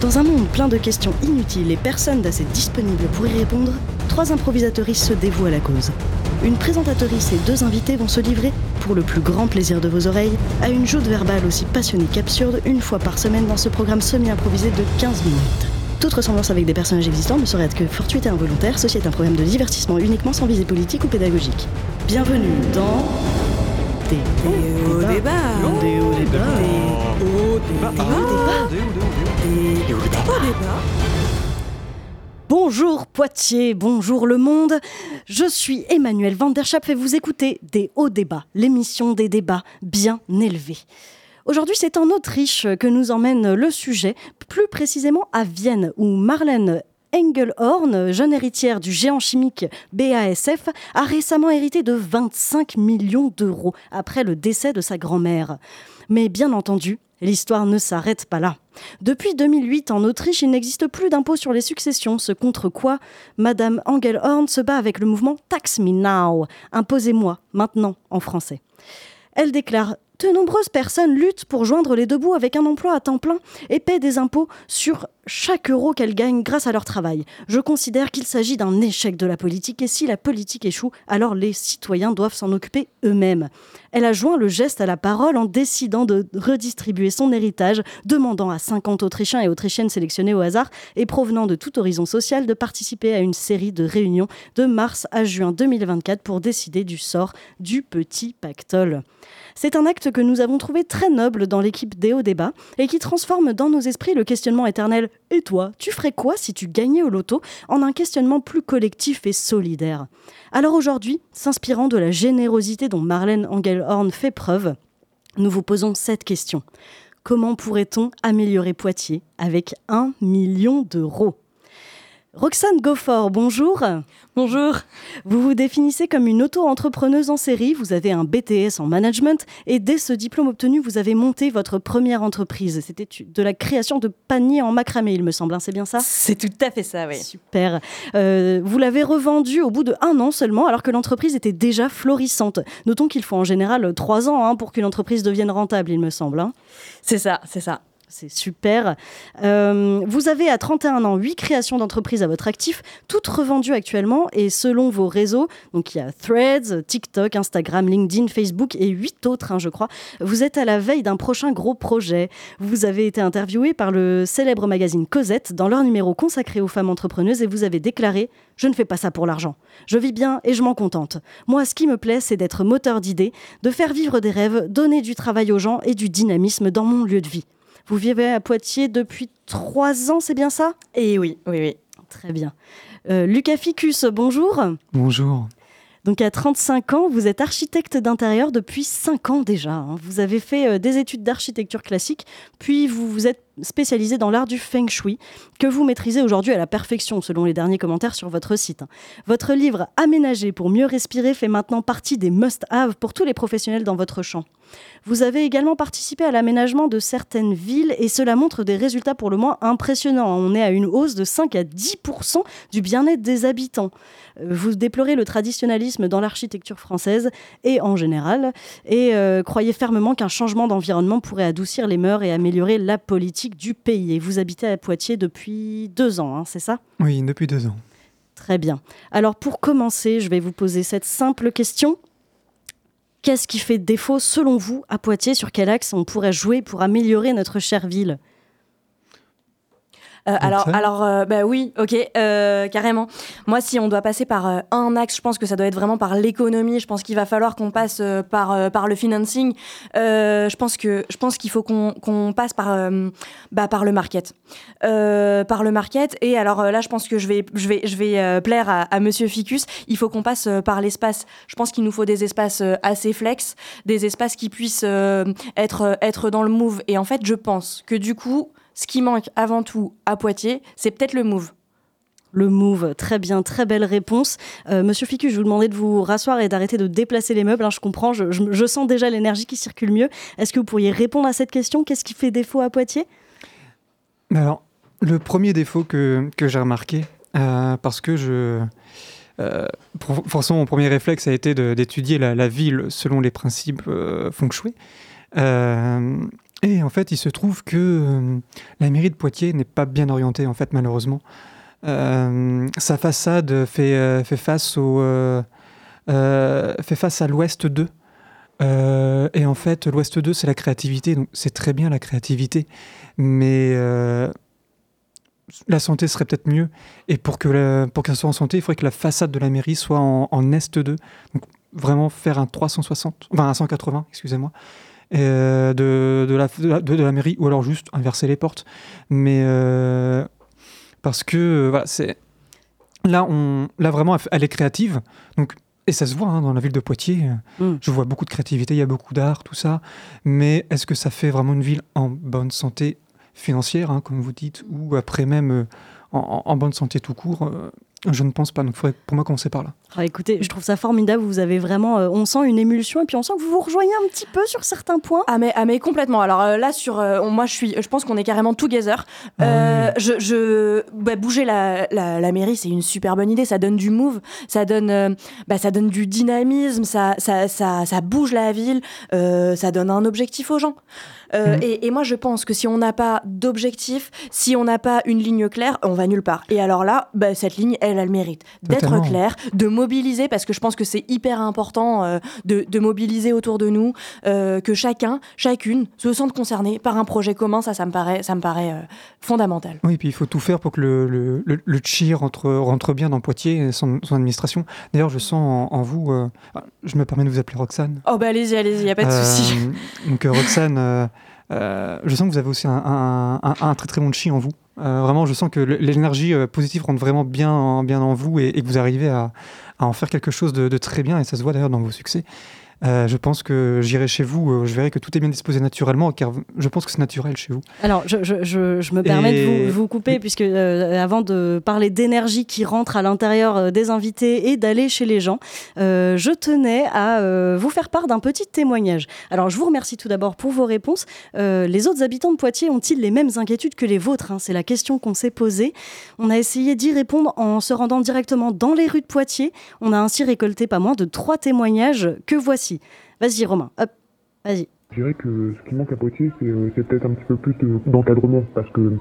Dans un monde plein de questions inutiles et personne d'assez disponible pour y répondre, trois improvisatrices se dévouent à la cause. Une présentatrice et deux invités vont se livrer, pour le plus grand plaisir de vos oreilles, à une joute verbale aussi passionnée qu'absurde une fois par semaine dans ce programme semi-improvisé de 15 minutes. Toute ressemblance avec des personnages existants ne saurait être que fortuite et involontaire, ceci est un programme de divertissement uniquement sans visée politique ou pédagogique. Bienvenue dans... Des hauts débats. Des hauts débats. Des hauts débats. Bonjour Poitiers, bonjour le monde. Je suis Emmanuel Van der Schaap et vous écoutez Des hauts débats, l'émission des débats bien élevés. Aujourd'hui, c'est en Autriche que nous emmène le sujet, plus précisément à Vienne, où Marlène Engelhorn, jeune héritière du géant chimique BASF, a récemment hérité de 25 millions d'euros après le décès de sa grand-mère. Mais bien entendu, l'histoire ne s'arrête pas là. Depuis 2008, en Autriche, il n'existe plus d'impôt sur les successions, ce contre quoi Madame Engelhorn se bat avec le mouvement Tax Me Now, imposez-moi maintenant en français. Elle déclare de nombreuses personnes luttent pour joindre les deux bouts avec un emploi à temps plein et paient des impôts sur chaque euro qu'elles gagnent grâce à leur travail. Je considère qu'il s'agit d'un échec de la politique et si la politique échoue, alors les citoyens doivent s'en occuper eux-mêmes. Elle a joint le geste à la parole en décidant de redistribuer son héritage, demandant à 50 Autrichiens et Autrichiennes sélectionnés au hasard et provenant de tout horizon social de participer à une série de réunions de mars à juin 2024 pour décider du sort du petit pactole. C'est un acte que nous avons trouvé très noble dans l'équipe des hauts débats et qui transforme dans nos esprits le questionnement éternel Et toi, tu ferais quoi si tu gagnais au loto? en un questionnement plus collectif et solidaire Alors aujourd'hui, s'inspirant de la générosité dont Marlène Engelhorn fait preuve, nous vous posons cette question. Comment pourrait-on améliorer Poitiers avec un million d'euros? Roxane Goffort, bonjour. Bonjour. Vous vous définissez comme une auto-entrepreneuse en série, vous avez un BTS en management et dès ce diplôme obtenu, vous avez monté votre première entreprise. C'était de la création de paniers en macramé, il me semble, hein, c'est bien ça? C'est tout à fait ça, oui. Super. Euh, vous l'avez revendu au bout de un an seulement, alors que l'entreprise était déjà florissante. Notons qu'il faut en général trois ans hein, pour qu'une entreprise devienne rentable, il me semble. Hein. C'est ça, c'est ça. C'est super. Euh, vous avez à 31 ans 8 créations d'entreprises à votre actif, toutes revendues actuellement et selon vos réseaux. Donc il y a Threads, TikTok, Instagram, LinkedIn, Facebook et 8 autres, hein, je crois. Vous êtes à la veille d'un prochain gros projet. Vous avez été interviewé par le célèbre magazine Cosette dans leur numéro consacré aux femmes entrepreneuses et vous avez déclaré Je ne fais pas ça pour l'argent. Je vis bien et je m'en contente. Moi, ce qui me plaît, c'est d'être moteur d'idées, de faire vivre des rêves, donner du travail aux gens et du dynamisme dans mon lieu de vie. Vous vivez à Poitiers depuis trois ans, c'est bien ça? Eh oui, oui, oui. Très bien. Euh, Lucas Ficus, bonjour. Bonjour. Donc à 35 ans, vous êtes architecte d'intérieur depuis 5 ans déjà. Hein. Vous avez fait euh, des études d'architecture classique, puis vous vous êtes spécialisé dans l'art du feng shui, que vous maîtrisez aujourd'hui à la perfection, selon les derniers commentaires sur votre site. Votre livre Aménager pour mieux respirer fait maintenant partie des must-have pour tous les professionnels dans votre champ. Vous avez également participé à l'aménagement de certaines villes et cela montre des résultats pour le moins impressionnants. On est à une hausse de 5 à 10% du bien-être des habitants. Euh, vous déplorez le traditionnalisme dans l'architecture française et en général et euh, croyez fermement qu'un changement d'environnement pourrait adoucir les mœurs et améliorer la politique du pays. Et vous habitez à Poitiers depuis deux ans, hein, c'est ça? Oui, depuis deux ans. Très bien. Alors pour commencer, je vais vous poser cette simple question. Qu'est-ce qui fait défaut selon vous à Poitiers? Sur quel axe on pourrait jouer pour améliorer notre chère ville? Euh, alors, alors euh, bah oui, ok, euh, carrément. Moi, si on doit passer par un axe, je pense que ça doit être vraiment par l'économie. Je pense qu'il va falloir qu'on passe par, par le financing. je pense que je pense qu'il faut qu'on passe par, bah, par le market. par le market. Et alors là, je pense que je vais, je vais, je vais plaire à, à Monsieur Ficus. Il faut qu'on passe par l'espace. Je pense qu'il nous faut des espaces assez flex, des espaces qui puissent être, être dans le move. Et en fait, je pense que du coup, ce qui manque avant tout à Poitiers, c'est peut-être le move. Le move, très bien, très belle réponse. Euh, Monsieur Ficus, je vous demandais de vous rasseoir et d'arrêter de déplacer les meubles. Hein, je comprends, je, sens déjà l'énergie qui circule mieux. Est-ce que vous pourriez répondre à cette question? Qu'est-ce qui fait défaut à Poitiers? Alors, le premier défaut que, j'ai remarqué, euh, parce que je. Euh, forcément, mon premier réflexe a été d'étudier la, la, ville selon les principes feng shui. Et en fait, il se trouve que la mairie de Poitiers n'est pas bien orientée, en fait, malheureusement. sa façade fait, fait face au, fait face à l'Ouest 2. et en fait, l'Ouest 2, c'est la créativité, donc c'est très bien la créativité, mais la santé serait peut-être mieux. Et pour que pour qu'elle soit en santé, il faudrait que la façade de la mairie soit en, Est 2. Donc vraiment faire un 360, enfin un 180, excusez-moi, euh, de, de, la, de, la, mairie, ou alors juste inverser les portes. Mais euh, parce que euh, voilà, c'est là, on, là vraiment, elle est créative. Donc et ça se voit hein, dans la ville de Poitiers. Mm. Je vois beaucoup de créativité, il y a beaucoup d'art, tout ça. Mais est-ce que ça fait vraiment une ville en bonne santé financière, hein, comme vous dites, ou après même euh, en, bonne santé tout court, euh, je ne pense pas. Donc, il faudrait pour moi commencer par là. Ah, écoutez, je trouve ça formidable. Vous avez vraiment, euh, on sent une émulsion et puis on sent que vous vous rejoignez un petit peu sur certains points. Ah mais, ah, mais complètement. Alors là, sur, moi, je suis, je pense qu'on est carrément together. Ah je, je bah, bouger la, la, mairie, c'est une super bonne idée. Ça donne du move, ça donne, bah, ça donne du dynamisme, ça, ça, ça, ça bouge la ville, ça donne un objectif aux gens. Euh, mm. et, moi, je pense que si on n'a pas d'objectif, si on n'a pas une ligne claire, on va nulle part. Et alors là, bah, cette ligne, elle a le mérite d'être claire, de mobiliser, parce que je pense que c'est hyper important euh, de, mobiliser autour de nous, euh, que chacun, chacune se sente concerné par un projet commun. Ça, ça me paraît, ça me paraît fondamental. Oui, et puis il faut tout faire pour que le, le, le, rentre, rentre bien dans Poitiers et son, administration. D'ailleurs, je sens en, vous, ah, je me permets de vous appeler Roxane. Oh, bah allez-y, allez-y, il n'y a pas de souci. Donc, Roxane. Euh, je sens que vous avez aussi un, très très bon chi en vous. Euh, vraiment, je sens que l'énergie euh, positive rentre vraiment bien, bien en vous et, que vous arrivez à, en faire quelque chose de, très bien. Et ça se voit d'ailleurs dans vos succès. Euh, je pense que j'irai chez vous, euh, je verrai que tout est bien disposé naturellement, car je pense que c'est naturel chez vous. Alors, je, je, je, me permets de vous, couper, puisque euh, avant de parler d'énergie qui rentre à l'intérieur des invités et d'aller chez les gens, je tenais à vous faire part d'un petit témoignage. Alors, je vous remercie tout d'abord pour vos réponses. les autres habitants de Poitiers ont-ils les mêmes inquiétudes que les vôtres hein? C'est la question qu'on s'est posée. On a essayé d'y répondre en se rendant directement dans les rues de Poitiers. On a ainsi récolté pas moins de trois témoignages que voici. Vas-y, Romain, hop, vas-y. Je dirais que ce qui manque à Poitiers, c'est euh, peut-être un petit peu plus d'encadrement, parce que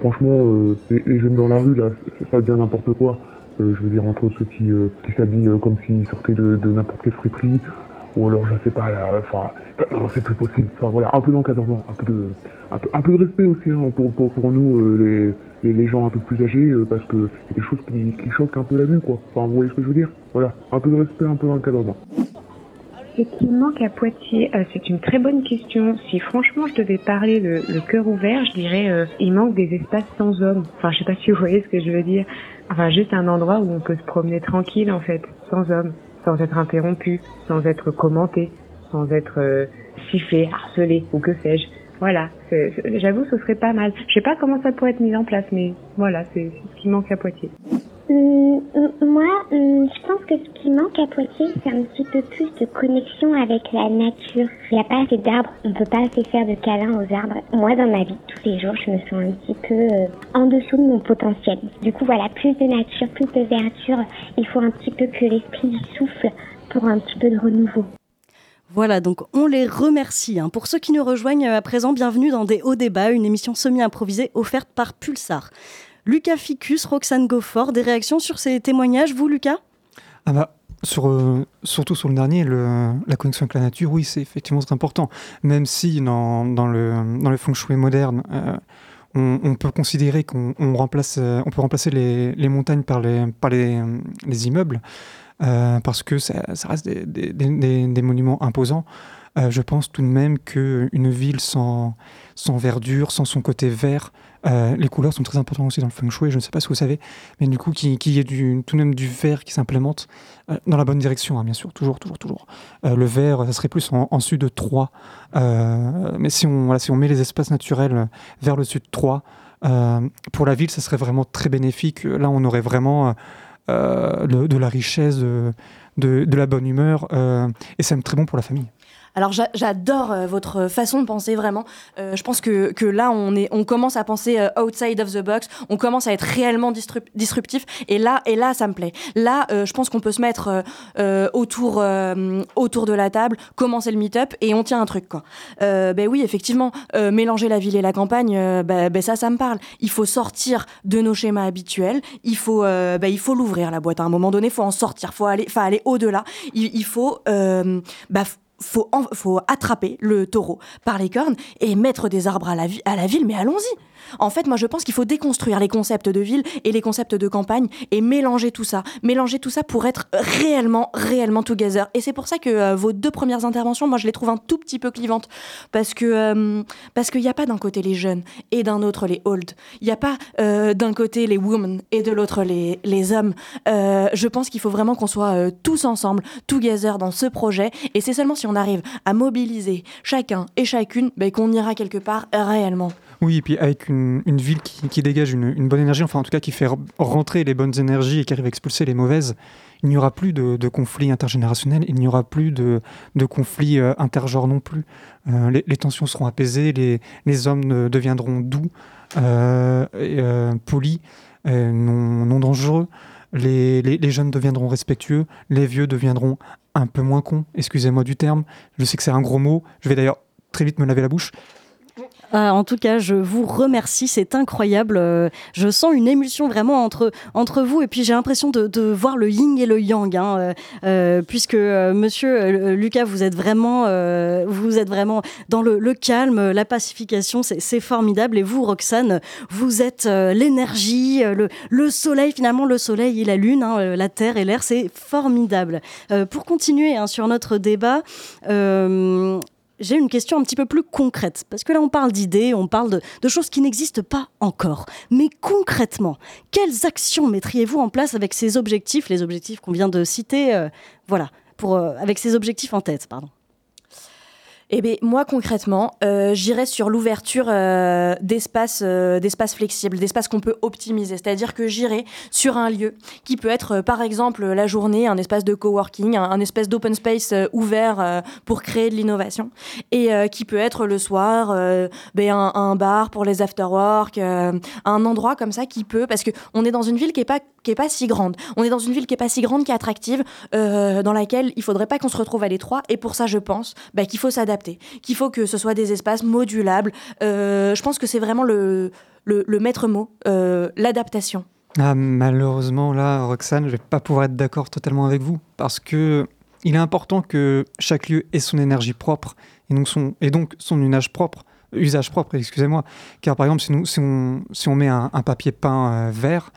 franchement, euh, les, jeunes dans la rue, là, ça devient n'importe quoi. Euh, je veux dire, entre ceux qui, qui s'habillent comme s'ils sortaient de, n'importe quelle friperie, ou alors, je sais pas, enfin, c'est plus possible. Enfin, voilà, un peu d'encadrement, un peu de, un peu, de respect aussi hein, pour, pour, nous, les, les, gens un peu plus âgés, parce que c'est des choses qui, qui choquent un peu la vue, quoi. Enfin, vous voyez ce que je veux dire? Voilà, un peu de respect, un peu d'encadrement. Ce qui manque à Poitiers, euh, c'est une très bonne question. Si franchement je devais parler le, le cœur ouvert, je dirais euh, il manque des espaces sans hommes. Enfin, je sais pas si vous voyez ce que je veux dire. Enfin, juste un endroit où on peut se promener tranquille en fait, sans hommes, sans être interrompu, sans être commenté, sans être euh, sifflé, harcelé ou que sais-je. Voilà, j'avoue, ce serait pas mal. Je sais pas comment ça pourrait être mis en place, mais voilà, c'est ce qui manque à Poitiers. Hum, moi, hum, je pense que ce qui manque à Poitiers, c'est un petit peu plus de connexion avec la nature. Il n'y a pas assez d'arbres, on peut pas assez faire de câlins aux arbres. Moi, dans ma vie, tous les jours, je me sens un petit peu euh, en dessous de mon potentiel. Du coup, voilà, plus de nature, plus de verdure. Il faut un petit peu que l'esprit souffle pour un petit peu de renouveau. Voilà, donc on les remercie. Hein. Pour ceux qui nous rejoignent à présent, bienvenue dans Des Hauts Débats, une émission semi-improvisée offerte par Pulsar. Lucas Ficus, Roxane Gofford, des réactions sur ces témoignages, vous Lucas? Ah bah, euh, surtout sur le dernier, la connexion avec la nature, oui, c'est effectivement très important. Même si dans, le, dans le feng shui moderne, euh, on, peut considérer qu'on remplace, euh, on peut remplacer les, montagnes par les, par les, les immeubles, parce que ça, reste des, des, des, des monuments imposants. je pense tout de même qu'une ville sans, sans verdure, sans son côté vert, euh, les couleurs sont très importantes aussi dans le feng shui, je ne sais pas si vous savez, mais du coup, qu'il y ait tout de même du vert qui s'implémente euh, dans la bonne direction, hein, bien sûr, toujours, toujours, toujours. Euh, le vert, ça serait plus en, en sud de 3, mais si on, met les espaces naturels vers le sud de 3, pour la ville, ça serait vraiment très bénéfique. Là, on aurait vraiment de, la richesse, de, de, la bonne humeur, et c'est très bon pour la famille. Alors j'adore euh, votre façon de penser vraiment. Euh, je pense que, là on, commence à penser euh, outside of the box, on commence à être réellement disruptif et là, et là ça me plaît. Là je pense qu'on peut se mettre autour, autour de la table, commencer le meet-up et on tient un truc. Quoi. ben oui effectivement, mélanger la ville et la campagne, ben, ben, ça ça me parle. Il faut sortir de nos schémas habituels, il faut, ben, il faut l'ouvrir la boîte à un moment donné, il faut en sortir, il faut aller, aller au-delà, il, il, faut... Bah, faut, faut attraper le taureau par les cornes et mettre des arbres à la, à la ville, mais allons-y. En fait, moi, je pense qu'il faut déconstruire les concepts de ville et les concepts de campagne et mélanger tout ça. Mélanger tout ça pour être réellement, réellement together. Et c'est pour ça que euh, vos deux premières interventions, moi, je les trouve un tout petit peu clivantes. Parce que euh, parce qu'il n'y a pas d'un côté les jeunes et d'un autre les old. Il n'y a pas euh, d'un côté les women et de l'autre les, les hommes. je pense qu'il faut vraiment qu'on soit tous ensemble, together dans ce projet. Et c'est seulement si on arrive à mobiliser chacun et chacune ben, qu'on ira quelque part réellement. Oui, et puis avec une, ville qui, dégage une, bonne énergie, enfin en tout cas qui fait rentrer les bonnes énergies et qui arrive à expulser les mauvaises, il n'y aura plus de, conflits intergénérationnels, il n'y aura plus de, conflits euh, intergenres non plus. Euh, les, tensions seront apaisées, les, hommes deviendront doux, euh, polis, non, dangereux. Les, les, jeunes deviendront respectueux, les vieux deviendront un peu moins cons, excusez-moi du terme. Je sais que c'est un gros mot, je vais d'ailleurs très vite me laver la bouche. Ah, en tout cas, je vous remercie, c'est incroyable. Euh, je sens une émulsion vraiment entre, entre vous et puis j'ai l'impression de, de, voir le yin et le yang, hein, euh, euh puisque Monsieur Lucas, vous êtes vraiment, vous êtes vraiment dans le, le calme, la pacification, c'est formidable. Et vous, Roxane, vous êtes l'énergie, le, le, soleil. Finalement, le soleil et la lune, hein, la terre et l'air, c'est formidable. pour continuer hein, sur notre débat j'ai une question un petit peu plus concrète. Parce que là, on parle d'idées, on parle de, choses qui n'existent pas encore. Mais concrètement, quelles actions mettriez-vous en place avec ces objectifs, les objectifs qu'on vient de citer, euh, voilà, euh, avec ces objectifs en tête, pardon? Eh bien, moi, concrètement, euh, j'irais sur l'ouverture euh, d'espaces euh, d'espaces flexibles, d'espaces qu'on peut optimiser. C'est-à-dire que j'irais sur un lieu qui peut être, euh, par exemple, la journée, un espace de coworking, un, un espace d'open space euh, ouvert pour créer de l'innovation, et qui peut être le soir, ben, un, bar pour les after-work, un endroit comme ça qui peut, parce que on est dans une ville qui est pas qui est pas si grande. On est dans une ville qui est pas si grande, qui est attractive, dans laquelle il faudrait pas qu'on se retrouve à l'étroit. Et pour ça, je pense ben, qu'il faut s'adapter qu'il faut que ce soit des espaces modulables. Euh, je pense que c'est vraiment le, le, maître mot, euh, l'adaptation. Ah, malheureusement, là, Roxane, je vais pas pouvoir être d'accord totalement avec vous, parce que il est important que chaque lieu ait son énergie propre et donc son, et donc son usage propre. Usage propre, excusez-moi. Car par exemple, si, nous, si, on, si on met un, papier peint euh, vert,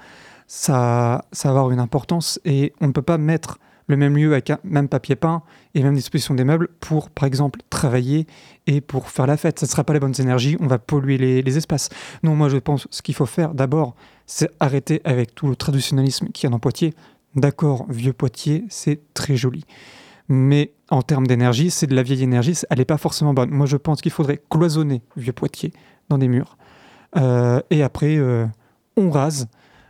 ça, ça va avoir une importance et on ne peut pas mettre le même lieu avec un même papier peint et même disposition des meubles pour, par exemple, travailler et pour faire la fête. Ça ne sera pas les bonnes énergies, on va polluer les, espaces. Non, moi je pense ce qu'il faut faire d'abord, c'est arrêter avec tout le traditionnalisme qui y a dans Poitiers. D'accord, vieux Poitiers, c'est très joli. Mais en termes d'énergie, c'est de la vieille énergie, elle n'est pas forcément bonne. Moi je pense qu'il faudrait cloisonner vieux Poitiers dans des murs. Euh, et après, euh, on rase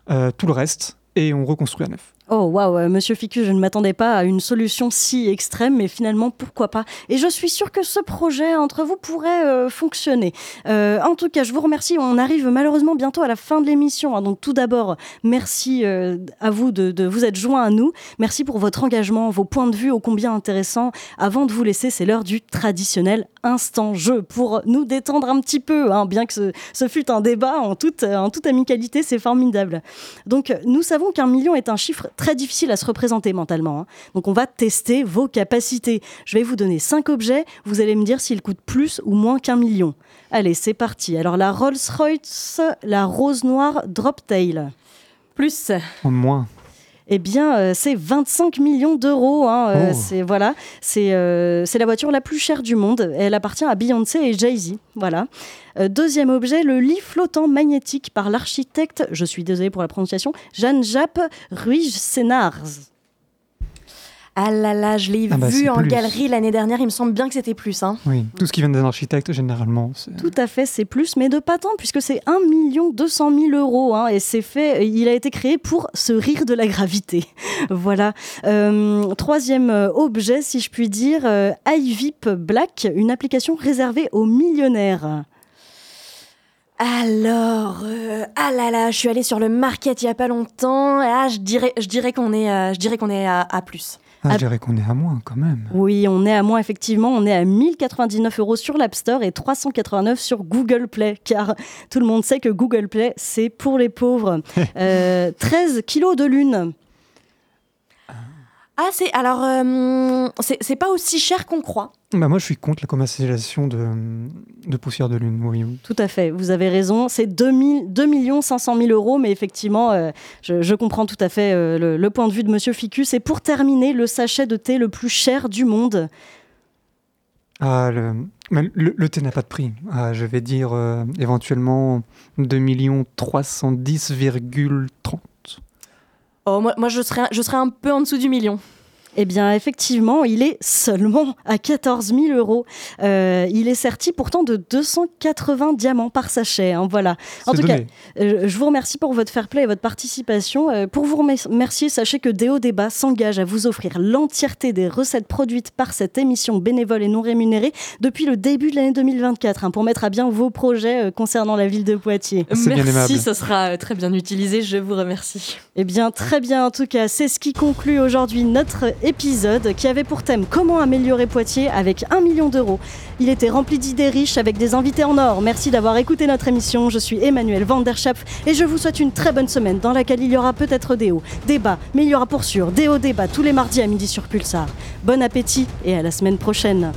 euh, tout le reste et on reconstruit à neuf. Oh waouh, euh, Monsieur Ficus, je ne m'attendais pas à une solution si extrême, mais finalement pourquoi pas? Et je suis sûre que ce projet entre vous pourrait euh, fonctionner. Euh, en tout cas, je vous remercie. On arrive malheureusement bientôt à la fin de l'émission. Hein. donc tout d'abord, merci à vous de, vous être joints à nous. Merci pour votre engagement, vos points de vue ô combien intéressants. Avant de vous laisser, c'est l'heure du traditionnel instant jeu pour nous détendre un petit peu, hein. bien que ce, fut un débat en toute, en toute amicalité, c'est formidable. Donc nous savons qu'un million est un chiffre très difficile à se représenter mentalement. Hein. Donc on va tester vos capacités. Je vais vous donner cinq objets, vous allez me dire s'ils coûtent plus ou moins qu'un million. Allez, c'est parti. Alors la Rolls-Royce, la Rose Noire Droptail. Plus. En moins eh bien, euh, c'est 25 millions d'euros. Hein, euh, oh. C'est voilà, euh, c'est la voiture la plus chère du monde. Elle appartient à Beyoncé et Jay-Z. Voilà. deuxième objet, le lit flottant magnétique par l'architecte, je suis désolée pour la prononciation, Jeanne Jappe Ruiz Sénars. Ah là là, je l'ai Ah bah, vu en plus. galerie l'année dernière, il me semble bien que c'était plus. Hein. Oui, tout ce qui vient d'un architecte, généralement. Tout à fait, c'est plus, mais de pas tant, puisque c'est 1 200 000 euros. hein, et c'est fait, il a été créé pour se rire de la gravité. voilà. Euh, troisième euh, objet, si je puis dire, euh, iVip Black, une application réservée aux millionnaires. Alors, euh, ah là là, je suis allée sur le market il y a pas longtemps. Ah, je dirais, je dirais qu'on est, euh, je dirais qu'on est à, à plus. Ah, je dirais qu'on est à moins quand même. Oui, on est à moins, effectivement. On est à 1099 euros sur l'App Store et 389 sur Google Play, car tout le monde sait que Google Play, c'est pour les pauvres. Euh, 13 kilos de lune. Ah, c'est alors, euh, c'est c'est pas aussi cher qu'on croit. Bah, moi, je suis contre la commercialisation de, de poussière de lune. Oui, oui. Tout à fait, vous avez raison. C'est 2, 2 500 000 euros, mais effectivement, euh, je, je comprends tout à fait euh, le, le point de vue de Monsieur Ficus. Et pour terminer, le sachet de thé le plus cher du monde. Ah, le, mais le, le thé n'a pas de prix. Ah, je vais dire euh, éventuellement 2 310,30. Oh, moi, moi je serais, je serais un peu en dessous du million. Eh bien, effectivement, il est seulement à 14 000 euros. Euh, il est serti pourtant de 280 diamants par sachet. hein, voilà. En tout donné. cas, euh, je vous remercie pour votre fair play et votre participation. Euh, pour vous remer- remercier, sachez que Déo Débat s'engage à vous offrir l'entièreté des recettes produites par cette émission bénévole et non rémunérée depuis le début de l'année 2024 hein, pour mettre à bien vos projets euh, concernant la ville de Poitiers. Merci, ça sera très bien utilisé. Je vous remercie. Eh bien, très bien. En tout cas, c'est ce qui conclut aujourd'hui notre épisode qui avait pour thème Comment améliorer Poitiers avec un million d'euros. Il était rempli d'idées riches avec des invités en or. Merci d'avoir écouté notre émission. Je suis Emmanuel Van der Schap et je vous souhaite une très bonne semaine dans laquelle il y aura peut-être des hauts, des bas, mais il y aura pour sûr des hauts débats tous les mardis à midi sur Pulsar. Bon appétit et à la semaine prochaine.